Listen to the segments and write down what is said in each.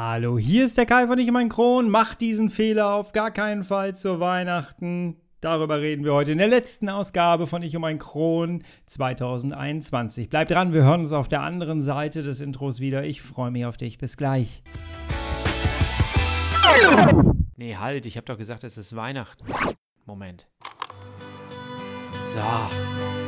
Hallo, hier ist der Kai von Ich mein Kron. Mach diesen Fehler auf gar keinen Fall zu Weihnachten. Darüber reden wir heute in der letzten Ausgabe von Ich um ein Kron 2021. Bleib dran, wir hören uns auf der anderen Seite des Intros wieder. Ich freue mich auf dich. Bis gleich. Nee, halt, ich hab doch gesagt, es ist Weihnachten. Moment. So.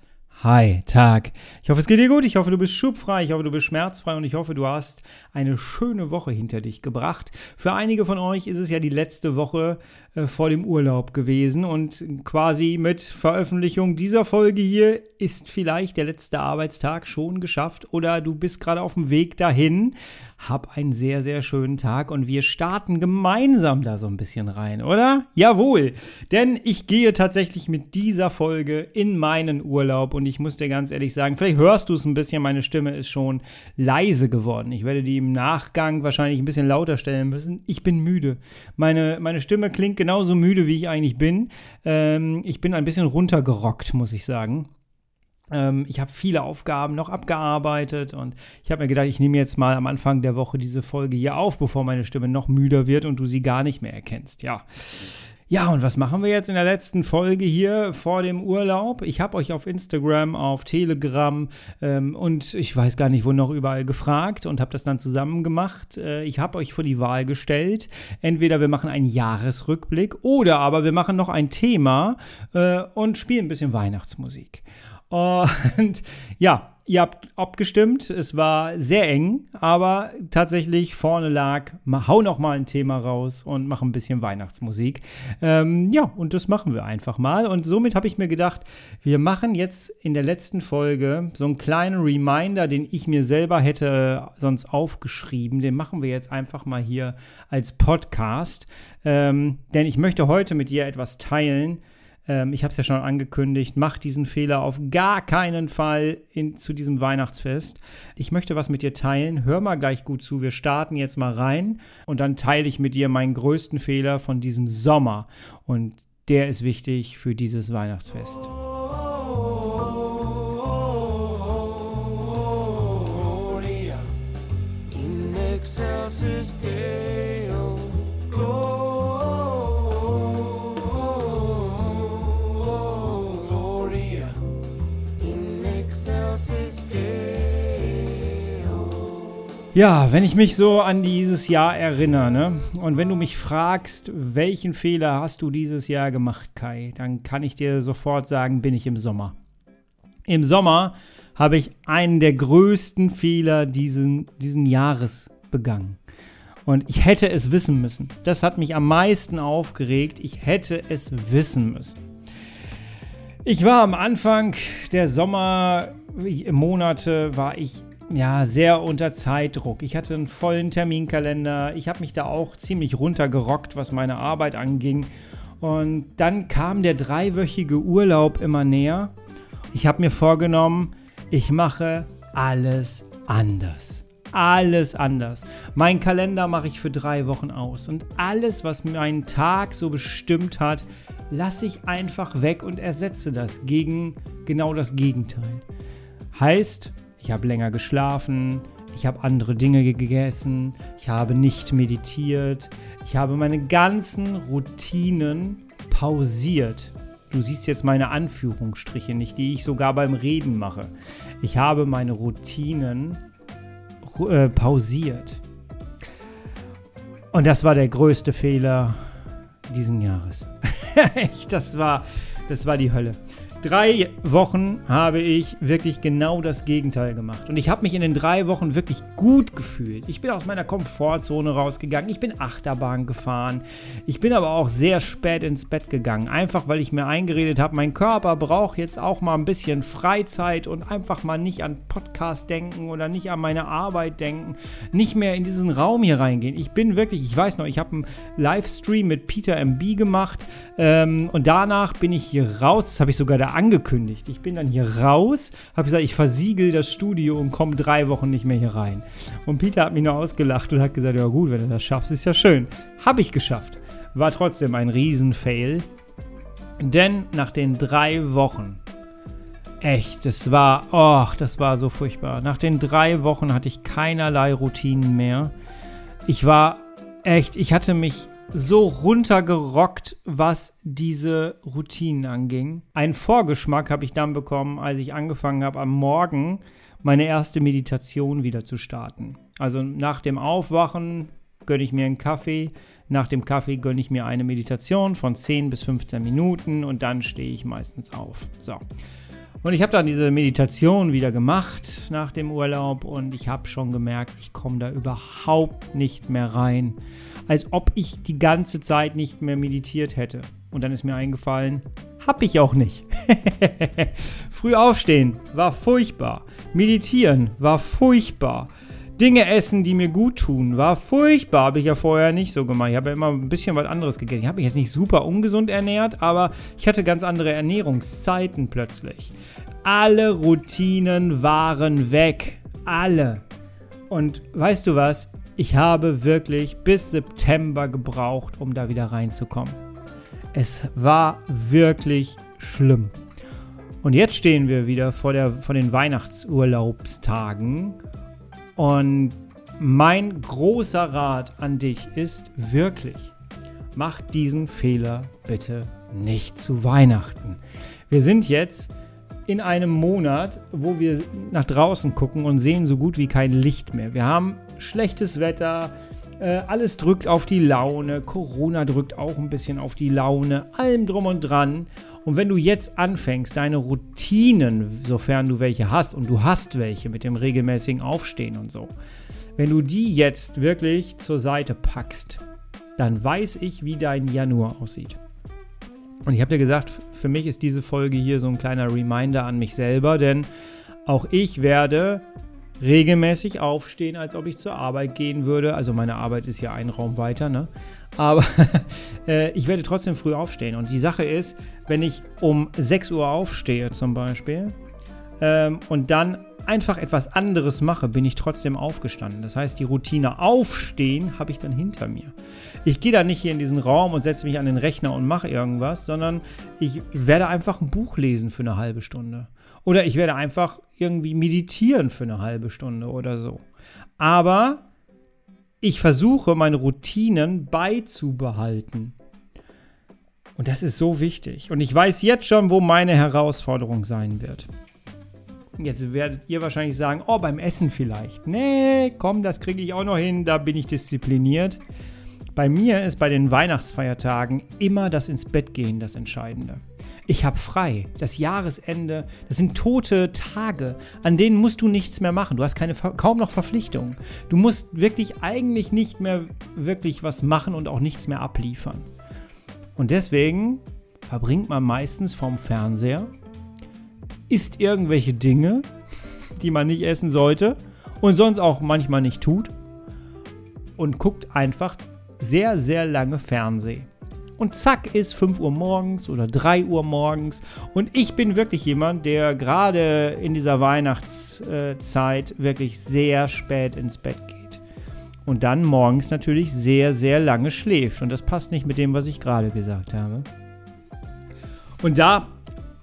Hi, Tag. Ich hoffe, es geht dir gut. Ich hoffe, du bist schubfrei. Ich hoffe, du bist schmerzfrei. Und ich hoffe, du hast eine schöne Woche hinter dich gebracht. Für einige von euch ist es ja die letzte Woche äh, vor dem Urlaub gewesen. Und quasi mit Veröffentlichung dieser Folge hier ist vielleicht der letzte Arbeitstag schon geschafft. Oder du bist gerade auf dem Weg dahin. Hab einen sehr, sehr schönen Tag. Und wir starten gemeinsam da so ein bisschen rein, oder? Jawohl. Denn ich gehe tatsächlich mit dieser Folge in meinen Urlaub. Und ich muss dir ganz ehrlich sagen, vielleicht hörst du es ein bisschen, meine Stimme ist schon leise geworden. Ich werde die im Nachgang wahrscheinlich ein bisschen lauter stellen müssen. Ich bin müde. Meine, meine Stimme klingt genauso müde, wie ich eigentlich bin. Ähm, ich bin ein bisschen runtergerockt, muss ich sagen ähm, ich habe viele Aufgaben noch abgearbeitet und ich habe mir gedacht, ich nehme jetzt mal am Anfang der Woche diese Folge hier auf, bevor meine Stimme noch müder wird und du sie gar nicht mehr erkennst. Ja. Ja, und was machen wir jetzt in der letzten Folge hier vor dem Urlaub? Ich habe euch auf Instagram, auf Telegram ähm, und ich weiß gar nicht, wo noch überall gefragt und habe das dann zusammen gemacht. Äh, ich habe euch vor die Wahl gestellt. Entweder wir machen einen Jahresrückblick oder aber wir machen noch ein Thema äh, und spielen ein bisschen Weihnachtsmusik. Und ja, ihr habt abgestimmt. Es war sehr eng, aber tatsächlich vorne lag, hau noch mal ein Thema raus und mach ein bisschen Weihnachtsmusik. Ähm, ja, und das machen wir einfach mal. Und somit habe ich mir gedacht, wir machen jetzt in der letzten Folge so einen kleinen Reminder, den ich mir selber hätte sonst aufgeschrieben. Den machen wir jetzt einfach mal hier als Podcast. Ähm, denn ich möchte heute mit dir etwas teilen, ähm, ich habe es ja schon angekündigt, mach diesen Fehler auf gar keinen Fall in, zu diesem Weihnachtsfest. Ich möchte was mit dir teilen. Hör mal gleich gut zu. Wir starten jetzt mal rein und dann teile ich mit dir meinen größten Fehler von diesem Sommer. Und der ist wichtig für dieses Weihnachtsfest. Excelsis Deo, Ja, wenn ich mich so an dieses Jahr erinnere, ne? Und wenn du mich fragst, welchen Fehler hast du dieses Jahr gemacht, Kai, dann kann ich dir sofort sagen, bin ich im Sommer. Im Sommer habe ich einen der größten Fehler diesen, diesen Jahres begangen. Und ich hätte es wissen müssen. Das hat mich am meisten aufgeregt. Ich hätte es wissen müssen. Ich war am Anfang der Sommermonate, war ich ja, sehr unter Zeitdruck. Ich hatte einen vollen Terminkalender. Ich habe mich da auch ziemlich runtergerockt, was meine Arbeit anging. Und dann kam der dreiwöchige Urlaub immer näher. Ich habe mir vorgenommen, ich mache alles anders. Alles anders. Mein Kalender mache ich für drei Wochen aus. Und alles, was meinen Tag so bestimmt hat, lasse ich einfach weg und ersetze das gegen genau das Gegenteil. Heißt, ich habe länger geschlafen, ich habe andere Dinge gegessen, ich habe nicht meditiert, ich habe meine ganzen Routinen pausiert. Du siehst jetzt meine Anführungsstriche nicht, die ich sogar beim Reden mache. Ich habe meine Routinen äh, pausiert. Und das war der größte Fehler diesen Jahres. Echt, das war, das war die Hölle drei Wochen habe ich wirklich genau das Gegenteil gemacht. Und ich habe mich in den drei Wochen wirklich gut gefühlt. Ich bin aus meiner Komfortzone rausgegangen. Ich bin Achterbahn gefahren. Ich bin aber auch sehr spät ins Bett gegangen. Einfach weil ich mir eingeredet habe, mein Körper braucht jetzt auch mal ein bisschen Freizeit und einfach mal nicht an Podcast denken oder nicht an meine Arbeit denken. Nicht mehr in diesen Raum hier reingehen. Ich bin wirklich, ich weiß noch, ich habe einen Livestream mit Peter MB gemacht. Ähm, und danach bin ich hier raus. Das habe ich sogar der angekündigt. Ich bin dann hier raus, habe gesagt, ich versiegel das Studio und komme drei Wochen nicht mehr hier rein. Und Peter hat mich nur ausgelacht und hat gesagt, ja gut, wenn du das schaffst, ist ja schön. Habe ich geschafft. War trotzdem ein Riesenfail. Denn nach den drei Wochen, echt, das war, oh, das war so furchtbar. Nach den drei Wochen hatte ich keinerlei Routinen mehr. Ich war echt, ich hatte mich so runtergerockt, was diese Routinen anging. Einen Vorgeschmack habe ich dann bekommen, als ich angefangen habe, am Morgen meine erste Meditation wieder zu starten. Also nach dem Aufwachen gönne ich mir einen Kaffee. Nach dem Kaffee gönne ich mir eine Meditation von 10 bis 15 Minuten und dann stehe ich meistens auf. So. Und ich habe dann diese Meditation wieder gemacht nach dem Urlaub und ich habe schon gemerkt, ich komme da überhaupt nicht mehr rein als ob ich die ganze Zeit nicht mehr meditiert hätte. Und dann ist mir eingefallen, hab ich auch nicht. Früh aufstehen war furchtbar. Meditieren war furchtbar. Dinge essen, die mir gut tun, war furchtbar. Habe ich ja vorher nicht so gemacht. Ich habe ja immer ein bisschen was anderes gegessen. Ich habe mich jetzt nicht super ungesund ernährt, aber ich hatte ganz andere Ernährungszeiten plötzlich. Alle Routinen waren weg. Alle. Und weißt du was? Ich habe wirklich bis September gebraucht, um da wieder reinzukommen. Es war wirklich schlimm. Und jetzt stehen wir wieder vor, der, vor den Weihnachtsurlaubstagen. Und mein großer Rat an dich ist wirklich, mach diesen Fehler bitte nicht zu Weihnachten. Wir sind jetzt in einem Monat, wo wir nach draußen gucken und sehen so gut wie kein Licht mehr. Wir haben schlechtes Wetter, äh, alles drückt auf die Laune, Corona drückt auch ein bisschen auf die Laune, allem drum und dran. Und wenn du jetzt anfängst, deine Routinen, sofern du welche hast, und du hast welche mit dem regelmäßigen Aufstehen und so, wenn du die jetzt wirklich zur Seite packst, dann weiß ich, wie dein Januar aussieht. Und ich habe dir gesagt, für mich ist diese Folge hier so ein kleiner Reminder an mich selber, denn auch ich werde regelmäßig aufstehen, als ob ich zur Arbeit gehen würde. Also meine Arbeit ist ja ein Raum weiter, ne? Aber äh, ich werde trotzdem früh aufstehen. Und die Sache ist, wenn ich um 6 Uhr aufstehe zum Beispiel ähm, und dann einfach etwas anderes mache, bin ich trotzdem aufgestanden. Das heißt, die Routine Aufstehen habe ich dann hinter mir. Ich gehe da nicht hier in diesen Raum und setze mich an den Rechner und mache irgendwas, sondern ich werde einfach ein Buch lesen für eine halbe Stunde. Oder ich werde einfach irgendwie meditieren für eine halbe Stunde oder so. Aber ich versuche, meine Routinen beizubehalten. Und das ist so wichtig. Und ich weiß jetzt schon, wo meine Herausforderung sein wird. Jetzt werdet ihr wahrscheinlich sagen, oh, beim Essen vielleicht. Nee, komm, das kriege ich auch noch hin, da bin ich diszipliniert. Bei mir ist bei den Weihnachtsfeiertagen immer das ins Bett gehen das Entscheidende. Ich habe frei. Das Jahresende, das sind tote Tage, an denen musst du nichts mehr machen. Du hast keine, kaum noch Verpflichtungen. Du musst wirklich eigentlich nicht mehr wirklich was machen und auch nichts mehr abliefern. Und deswegen verbringt man meistens vorm Fernseher isst irgendwelche Dinge, die man nicht essen sollte und sonst auch manchmal nicht tut und guckt einfach sehr, sehr lange Fernsehen. Und zack ist 5 Uhr morgens oder 3 Uhr morgens. Und ich bin wirklich jemand, der gerade in dieser Weihnachtszeit wirklich sehr spät ins Bett geht. Und dann morgens natürlich sehr, sehr lange schläft. Und das passt nicht mit dem, was ich gerade gesagt habe. Und da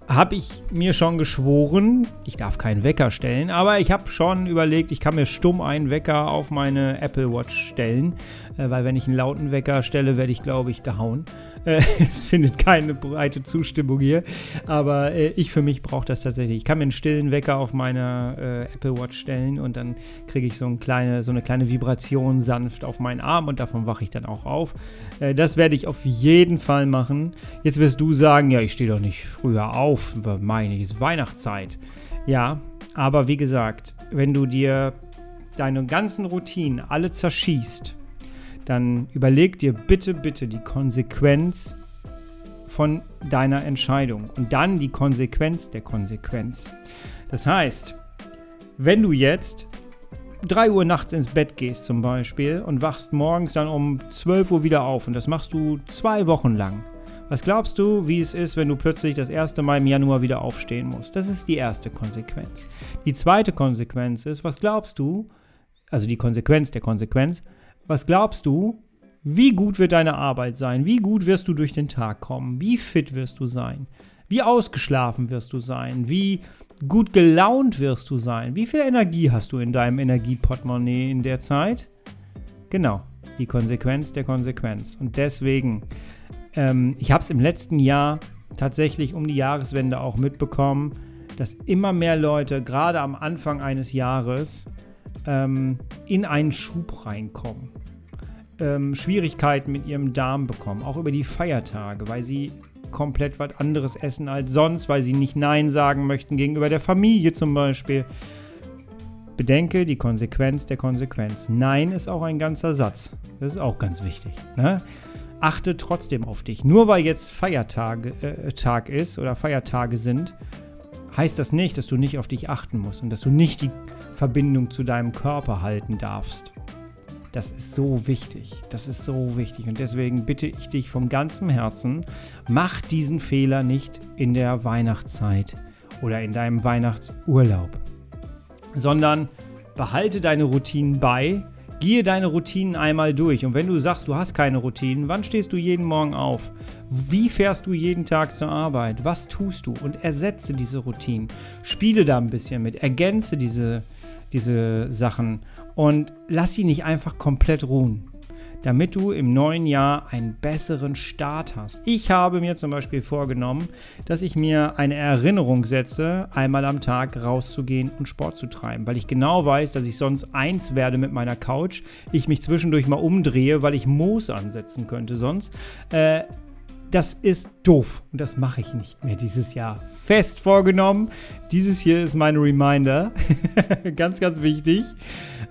habe ich mir schon geschworen, ich darf keinen Wecker stellen, aber ich habe schon überlegt, ich kann mir stumm einen Wecker auf meine Apple Watch stellen, äh, weil wenn ich einen lauten Wecker stelle, werde ich, glaube ich, gehauen. Äh, es findet keine breite Zustimmung hier, aber äh, ich für mich brauche das tatsächlich. Ich kann mir einen stillen Wecker auf meine äh, Apple Watch stellen und dann kriege ich so, ein kleine, so eine kleine Vibration sanft auf meinen Arm und davon wache ich dann auch auf. Äh, das werde ich auf jeden Fall machen. Jetzt wirst du sagen, ja, ich stehe doch nicht früher auf, meine ich, ist Weihnachtszeit. Ja, aber wie gesagt, wenn du dir deine ganzen Routinen alle zerschießt, dann überleg dir bitte, bitte die Konsequenz von deiner Entscheidung und dann die Konsequenz der Konsequenz. Das heißt, wenn du jetzt 3 Uhr nachts ins Bett gehst zum Beispiel und wachst morgens dann um 12 Uhr wieder auf und das machst du zwei Wochen lang, Was glaubst du, wie es ist, wenn du plötzlich das erste Mal im Januar wieder aufstehen musst? Das ist die erste Konsequenz. Die zweite Konsequenz ist, was glaubst du, also die Konsequenz der Konsequenz, was glaubst du, wie gut wird deine Arbeit sein? Wie gut wirst du durch den Tag kommen? Wie fit wirst du sein? Wie ausgeschlafen wirst du sein? Wie gut gelaunt wirst du sein? Wie viel Energie hast du in deinem Energieportemonnaie in der Zeit? Genau, die Konsequenz der Konsequenz. Und deswegen ähm, ich habe es im letzten Jahr tatsächlich um die Jahreswende auch mitbekommen, dass immer mehr Leute gerade am Anfang eines Jahres ähm, in einen Schub reinkommen. Ähm, Schwierigkeiten mit ihrem Darm bekommen, auch über die Feiertage, weil sie komplett was anderes essen als sonst, weil sie nicht Nein sagen möchten gegenüber der Familie zum Beispiel. Bedenke die Konsequenz der Konsequenz. Nein ist auch ein ganzer Satz. Das ist auch ganz wichtig. Ne? achte trotzdem auf dich. Nur weil jetzt Feiertag äh, Tag ist oder Feiertage sind, heißt das nicht, dass du nicht auf dich achten musst und dass du nicht die Verbindung zu deinem Körper halten darfst. Das ist so wichtig. Das ist so wichtig. Und deswegen bitte ich dich vom ganzen Herzen, mach diesen Fehler nicht in der Weihnachtszeit oder in deinem Weihnachtsurlaub, sondern behalte deine Routinen bei, Gehe deine Routinen einmal durch. Und wenn du sagst, du hast keine Routinen, wann stehst du jeden Morgen auf? Wie fährst du jeden Tag zur Arbeit? Was tust du? Und ersetze diese Routinen. Spiele da ein bisschen mit. Ergänze diese, diese Sachen. Und lass sie nicht einfach komplett ruhen damit du im neuen Jahr einen besseren Start hast. Ich habe mir zum Beispiel vorgenommen, dass ich mir eine Erinnerung setze, einmal am Tag rauszugehen und Sport zu treiben, weil ich genau weiß, dass ich sonst eins werde mit meiner Couch, ich mich zwischendurch mal umdrehe, weil ich Moos ansetzen könnte sonst. Äh, das ist doof und das mache ich nicht mehr dieses Jahr. Fest vorgenommen. Dieses hier ist mein Reminder. ganz, ganz wichtig.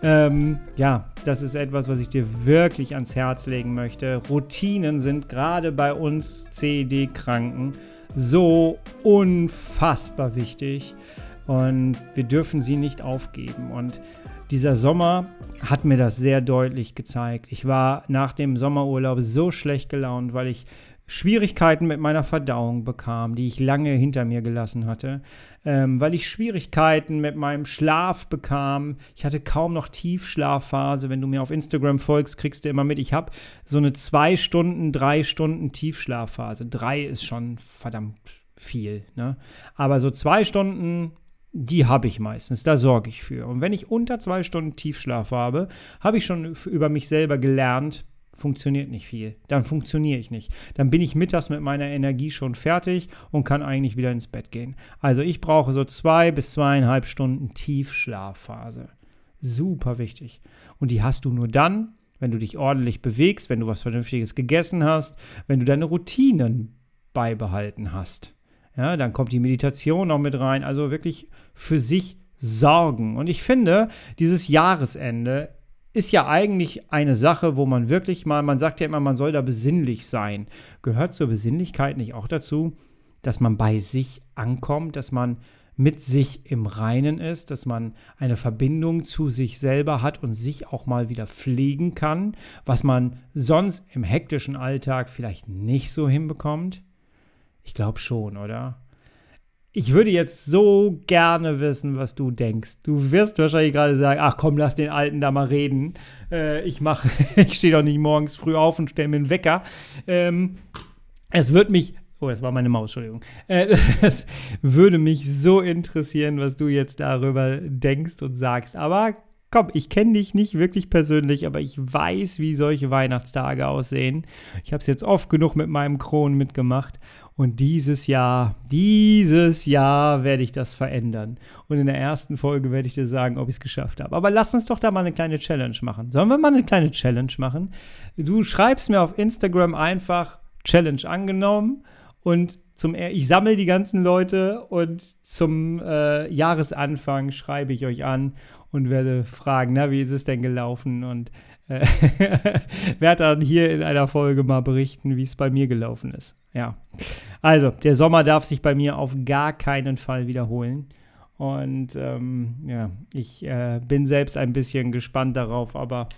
Ähm, ja, das ist etwas, was ich dir wirklich ans Herz legen möchte. Routinen sind gerade bei uns CED-Kranken so unfassbar wichtig und wir dürfen sie nicht aufgeben. Und dieser Sommer hat mir das sehr deutlich gezeigt. Ich war nach dem Sommerurlaub so schlecht gelaunt, weil ich Schwierigkeiten mit meiner Verdauung bekam, die ich lange hinter mir gelassen hatte, ähm, weil ich Schwierigkeiten mit meinem Schlaf bekam. Ich hatte kaum noch Tiefschlafphase. Wenn du mir auf Instagram folgst, kriegst du immer mit. Ich habe so eine zwei Stunden, drei Stunden Tiefschlafphase. Drei ist schon verdammt viel. Ne? Aber so zwei Stunden die habe ich meistens, da sorge ich für. Und wenn ich unter zwei Stunden Tiefschlaf habe, habe ich schon über mich selber gelernt, funktioniert nicht viel. Dann funktioniere ich nicht. Dann bin ich mittags mit meiner Energie schon fertig und kann eigentlich wieder ins Bett gehen. Also ich brauche so zwei bis zweieinhalb Stunden Tiefschlafphase. Super wichtig. Und die hast du nur dann, wenn du dich ordentlich bewegst, wenn du was Vernünftiges gegessen hast, wenn du deine Routinen beibehalten hast. Ja, dann kommt die Meditation noch mit rein. Also wirklich für sich sorgen. Und ich finde, dieses Jahresende ist ja eigentlich eine Sache, wo man wirklich mal, man sagt ja immer, man soll da besinnlich sein. Gehört zur Besinnlichkeit nicht auch dazu, dass man bei sich ankommt, dass man mit sich im Reinen ist, dass man eine Verbindung zu sich selber hat und sich auch mal wieder pflegen kann, was man sonst im hektischen Alltag vielleicht nicht so hinbekommt? Ich glaube schon, oder? Ich würde jetzt so gerne wissen, was du denkst. Du wirst wahrscheinlich gerade sagen, ach komm, lass den Alten da mal reden. Äh, ich mache, ich stehe doch nicht morgens früh auf und stelle mir einen Wecker. Ähm, es wird mich Oh, das war meine Maus, Entschuldigung. Äh, es würde mich so interessieren, was du jetzt darüber denkst und sagst. Aber komm, ich kenne dich nicht wirklich persönlich, aber ich weiß, wie solche Weihnachtstage aussehen. Ich habe es jetzt oft genug mit meinem Kron mitgemacht und dieses Jahr, dieses Jahr werde ich das verändern. Und in der ersten Folge werde ich dir sagen, ob ich es geschafft habe. Aber lass uns doch da mal eine kleine Challenge machen. Sollen wir mal eine kleine Challenge machen? Du schreibst mir auf Instagram einfach Challenge angenommen und zum ich sammle die ganzen Leute und zum äh, Jahresanfang schreibe ich euch an und werde fragen, na, wie ist es denn gelaufen? Und äh, werde dann hier in einer Folge mal berichten, wie es bei mir gelaufen ist. Ja. Also, der Sommer darf sich bei mir auf gar keinen Fall wiederholen. Und ähm, ja, ich äh, bin selbst ein bisschen gespannt darauf, aber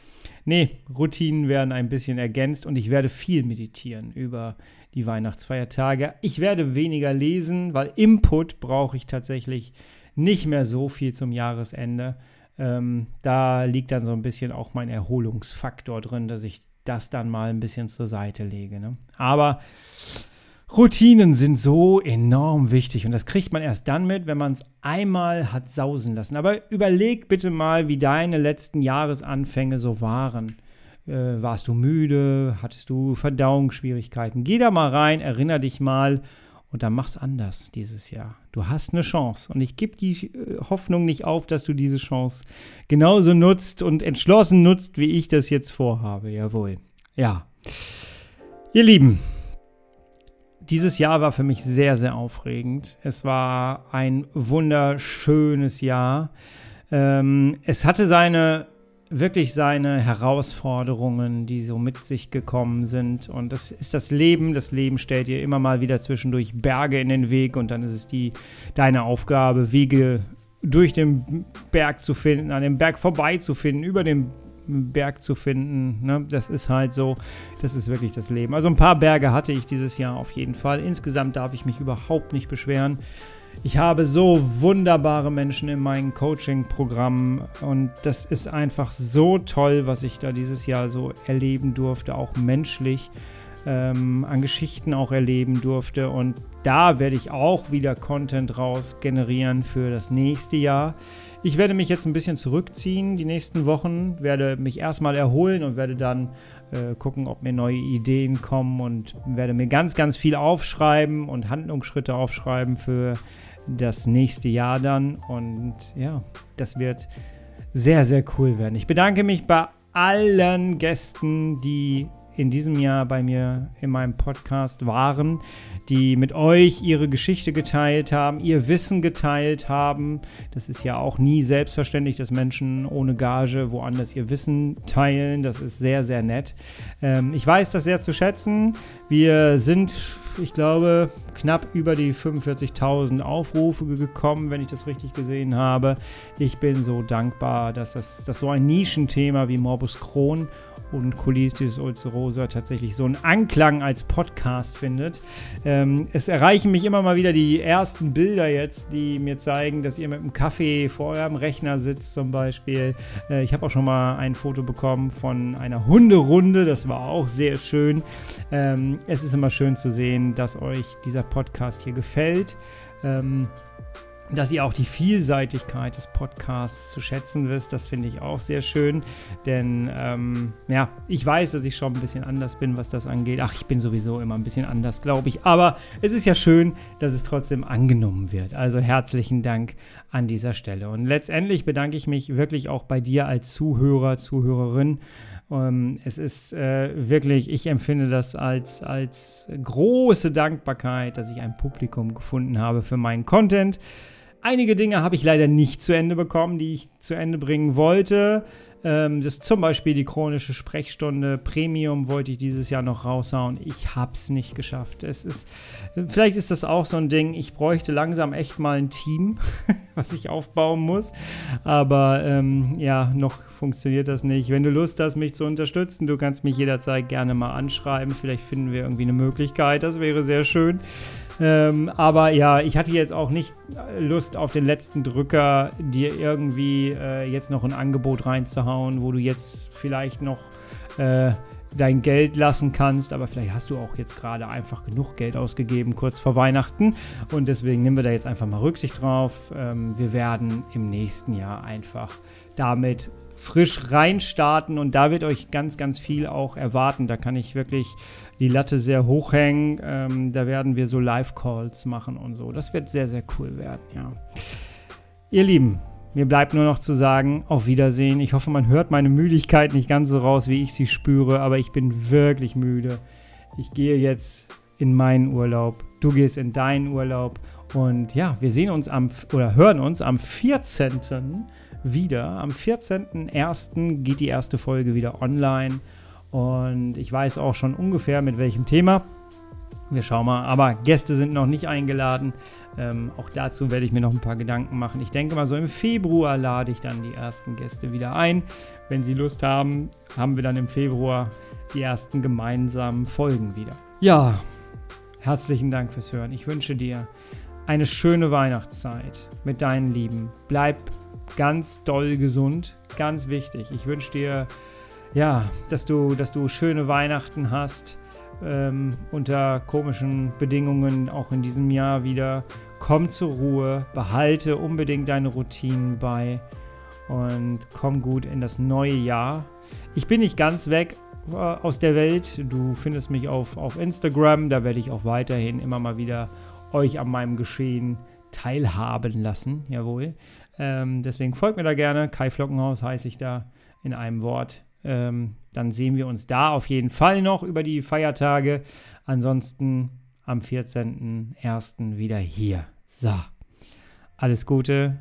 nee, Routinen werden ein bisschen ergänzt und ich werde viel meditieren über die Weihnachtsfeiertage. Ich werde weniger lesen, weil Input brauche ich tatsächlich nicht mehr so viel zum Jahresende. Ähm, da liegt dann so ein bisschen auch mein Erholungsfaktor drin, dass ich das dann mal ein bisschen zur Seite lege. Ne? Aber Routinen sind so enorm wichtig und das kriegt man erst dann mit, wenn man es einmal hat sausen lassen. Aber überleg bitte mal, wie deine letzten Jahresanfänge so waren. Äh, warst du müde? Hattest du Verdauungsschwierigkeiten? Geh da mal rein, erinnere dich mal und dann mach's anders dieses Jahr. Du hast eine Chance und ich gebe die äh, Hoffnung nicht auf, dass du diese Chance genauso nutzt und entschlossen nutzt, wie ich das jetzt vorhabe. Jawohl. Ja. Ihr Lieben, dieses Jahr war für mich sehr, sehr aufregend. Es war ein wunderschönes Jahr. Ähm, es hatte seine, wirklich seine Herausforderungen, die so mit sich gekommen sind. Und das ist das Leben. Das Leben stellt dir immer mal wieder zwischendurch Berge in den Weg und dann ist es die, deine Aufgabe, Wege durch den Berg zu finden, an dem Berg vorbeizufinden, über den Berg zu finden. Ne? Das ist halt so, das ist wirklich das Leben. Also ein paar Berge hatte ich dieses Jahr auf jeden Fall. Insgesamt darf ich mich überhaupt nicht beschweren. Ich habe so wunderbare Menschen in meinem Coaching-Programm und das ist einfach so toll, was ich da dieses Jahr so erleben durfte, auch menschlich, ähm, an Geschichten auch erleben durfte. Und da werde ich auch wieder Content raus generieren für das nächste Jahr. Ich werde mich jetzt ein bisschen zurückziehen die nächsten Wochen, werde mich erstmal erholen und werde dann äh, gucken, ob mir neue Ideen kommen und werde mir ganz, ganz viel aufschreiben und Handlungsschritte aufschreiben für das nächste Jahr dann. Und ja, das wird sehr, sehr cool werden. Ich bedanke mich bei allen Gästen, die in diesem Jahr bei mir in meinem Podcast waren, die mit euch ihre Geschichte geteilt haben, ihr Wissen geteilt haben. Das ist ja auch nie selbstverständlich, dass Menschen ohne Gage woanders ihr Wissen teilen. Das ist sehr, sehr nett. Ähm, ich weiß das sehr zu schätzen. Wir sind ich glaube, knapp über die 45.000 Aufrufe gekommen, wenn ich das richtig gesehen habe. Ich bin so dankbar, dass das dass so ein Nischenthema wie Morbus Crohn und Colitis ulcerosa tatsächlich so einen Anklang als Podcast findet. Ähm, es erreichen mich immer mal wieder die ersten Bilder jetzt, die mir zeigen, dass ihr mit einem Kaffee vor eurem Rechner sitzt zum Beispiel. Äh, ich habe auch schon mal ein Foto bekommen von einer Hunderunde, das war auch sehr schön. Ähm, es ist immer schön zu sehen, dass euch dieser Podcast hier gefällt. Ähm, dass ihr auch die Vielseitigkeit des Podcasts zu schätzen wisst. Das finde ich auch sehr schön, denn ähm, ja, ich weiß, dass ich schon ein bisschen anders bin, was das angeht. Ach, ich bin sowieso immer ein bisschen anders, glaube ich. Aber es ist ja schön, dass es trotzdem angenommen wird. Also herzlichen Dank an dieser Stelle. Und letztendlich bedanke ich mich wirklich auch bei dir als Zuhörer, Zuhörerin. Um, ähm, es ist äh, wirklich, ich empfinde das als, als große Dankbarkeit, dass ich ein Publikum gefunden habe für meinen Content. Einige Dinge habe ich leider nicht zu Ende bekommen, die ich zu Ende bringen wollte. Ähm, das ist zum Beispiel die chronische Sprechstunde Premium wollte ich dieses Jahr noch raushauen. Ich habe es nicht geschafft. Es ist, vielleicht ist das auch so ein Ding. Ich bräuchte langsam echt mal ein Team, was ich aufbauen muss. Aber ähm, ja, noch funktioniert das nicht. Wenn du Lust hast, mich zu unterstützen, du kannst mich jederzeit gerne mal anschreiben. Vielleicht finden wir irgendwie eine Möglichkeit. Das wäre sehr schön. Ähm, aber ja, ich hatte jetzt auch nicht Lust auf den letzten Drücker, dir irgendwie äh, jetzt noch ein Angebot reinzuhauen, wo du jetzt vielleicht noch äh, dein Geld lassen kannst, aber vielleicht hast du auch jetzt gerade einfach genug Geld ausgegeben kurz vor Weihnachten und deswegen nehmen wir da jetzt einfach mal Rücksicht drauf. Ähm, wir werden im nächsten Jahr einfach damit frisch reinstarten und da wird euch ganz, ganz viel auch erwarten. Da kann ich wirklich die Latte sehr hoch hängen. Ähm, da werden wir so Live-Calls machen und so. Das wird sehr, sehr cool werden, ja. Ihr Lieben, mir bleibt nur noch zu sagen, auf Wiedersehen. Ich hoffe, man hört meine Müdigkeit nicht ganz so raus, wie ich sie spüre, aber ich bin wirklich müde. Ich gehe jetzt in meinen Urlaub. Du gehst in deinen Urlaub. Und ja, wir sehen uns am oder hören uns am 14. wieder. Am 14.01. geht die erste Folge wieder online. Und ich weiß auch schon ungefähr mit welchem Thema. Wir schauen mal. Aber Gäste sind noch nicht eingeladen. Ähm, auch dazu werde ich mir noch ein paar Gedanken machen. Ich denke mal, so im Februar lade ich dann die ersten Gäste wieder ein. Wenn sie Lust haben, haben wir dann im Februar die ersten gemeinsamen Folgen wieder. Ja, herzlichen Dank fürs Hören. Ich wünsche dir eine schöne Weihnachtszeit mit deinen Lieben. Bleib ganz doll gesund, ganz wichtig. Ich wünsche dir, ja, dass du, dass du schöne Weihnachten hast ähm, unter komischen Bedingungen auch in diesem Jahr wieder. Komm zur Ruhe, behalte unbedingt deine Routinen bei und komm gut in das neue Jahr. Ich bin nicht ganz weg äh, aus der Welt. Du findest mich auf, auf Instagram. Da werde ich auch weiterhin immer mal wieder euch an meinem Geschehen teilhaben lassen. Jawohl. Ähm, deswegen folgt mir da gerne. Kai Flockenhaus heiße ich da in einem Wort. Ähm, dann sehen wir uns da auf jeden Fall noch über die Feiertage. Ansonsten am 14.01. wieder hier. So. Alles Gute,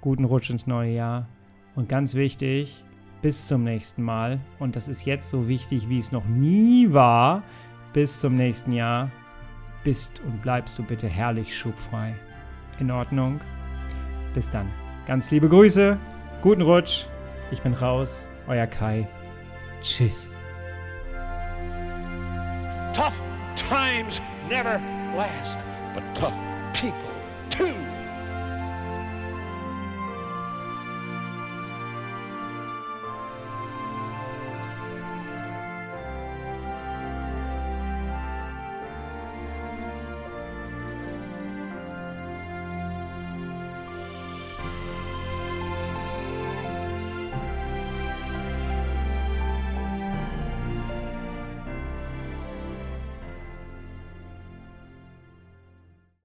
guten Rutsch ins neue Jahr und ganz wichtig, bis zum nächsten Mal. Und das ist jetzt so wichtig, wie es noch nie war. Bis zum nächsten Jahr. Bist und bleibst du bitte herrlich schubfrei. In Ordnung? Bis dann. Ganz liebe Grüße, guten Rutsch. Ich bin raus. Euer Kai. Tschüss. Tough times never last, but tough people do.